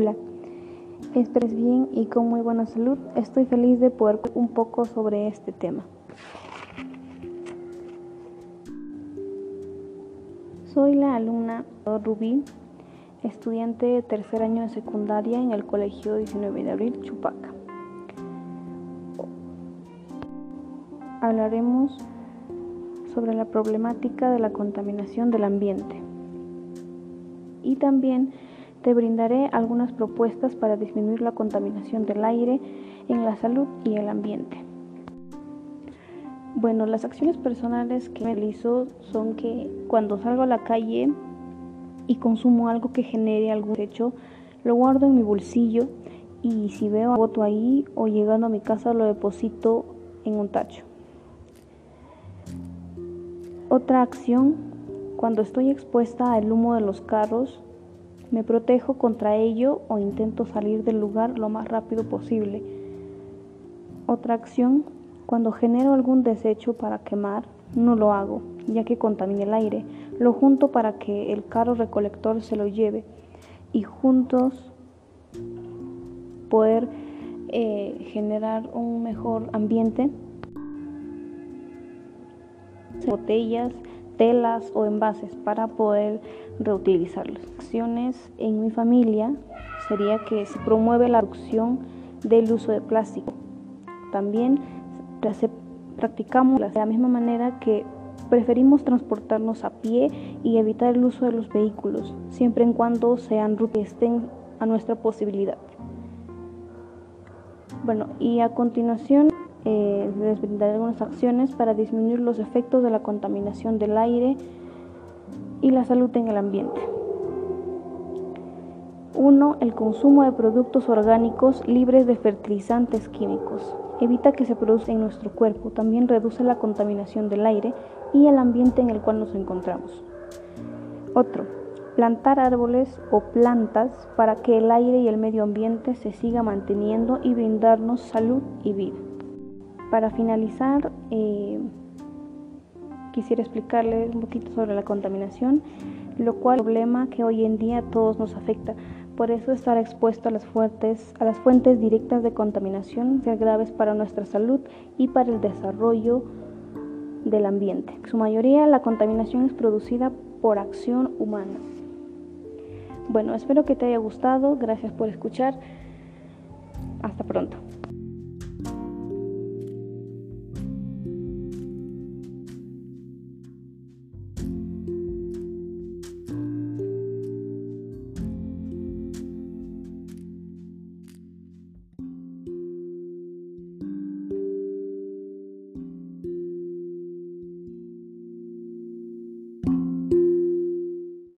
Hola, estés bien y con muy buena salud. Estoy feliz de poder un poco sobre este tema. Soy la alumna Rubí, estudiante de tercer año de secundaria en el Colegio 19 de Abril, Chupaca. Hablaremos sobre la problemática de la contaminación del ambiente y también te brindaré algunas propuestas para disminuir la contaminación del aire en la salud y el ambiente. Bueno, las acciones personales que realizo son que cuando salgo a la calle y consumo algo que genere algún hecho, lo guardo en mi bolsillo y si veo a boto ahí o llegando a mi casa lo deposito en un tacho. Otra acción, cuando estoy expuesta al humo de los carros, me protejo contra ello o intento salir del lugar lo más rápido posible. Otra acción, cuando genero algún desecho para quemar, no lo hago, ya que contamina el aire. Lo junto para que el carro recolector se lo lleve y juntos poder eh, generar un mejor ambiente. Botellas, telas o envases para poder reutilizarlos. Acciones en mi familia sería que se promueve la reducción del uso de plástico. También practicamos de la misma manera que preferimos transportarnos a pie y evitar el uso de los vehículos, siempre en cuando sean rutas estén a nuestra posibilidad. Bueno, y a continuación eh, les brindaré algunas acciones para disminuir los efectos de la contaminación del aire y la salud en el ambiente. 1. El consumo de productos orgánicos libres de fertilizantes químicos. Evita que se produzca en nuestro cuerpo. También reduce la contaminación del aire y el ambiente en el cual nos encontramos. Otro. Plantar árboles o plantas para que el aire y el medio ambiente se siga manteniendo y brindarnos salud y vida. Para finalizar, eh, quisiera explicarles un poquito sobre la contaminación, lo cual es un problema que hoy en día todos nos afecta. Por eso estar expuesto a las, fuentes, a las fuentes directas de contaminación es graves para nuestra salud y para el desarrollo del ambiente. En su mayoría la contaminación es producida por acción humana. Bueno, espero que te haya gustado. Gracias por escuchar. Hasta pronto.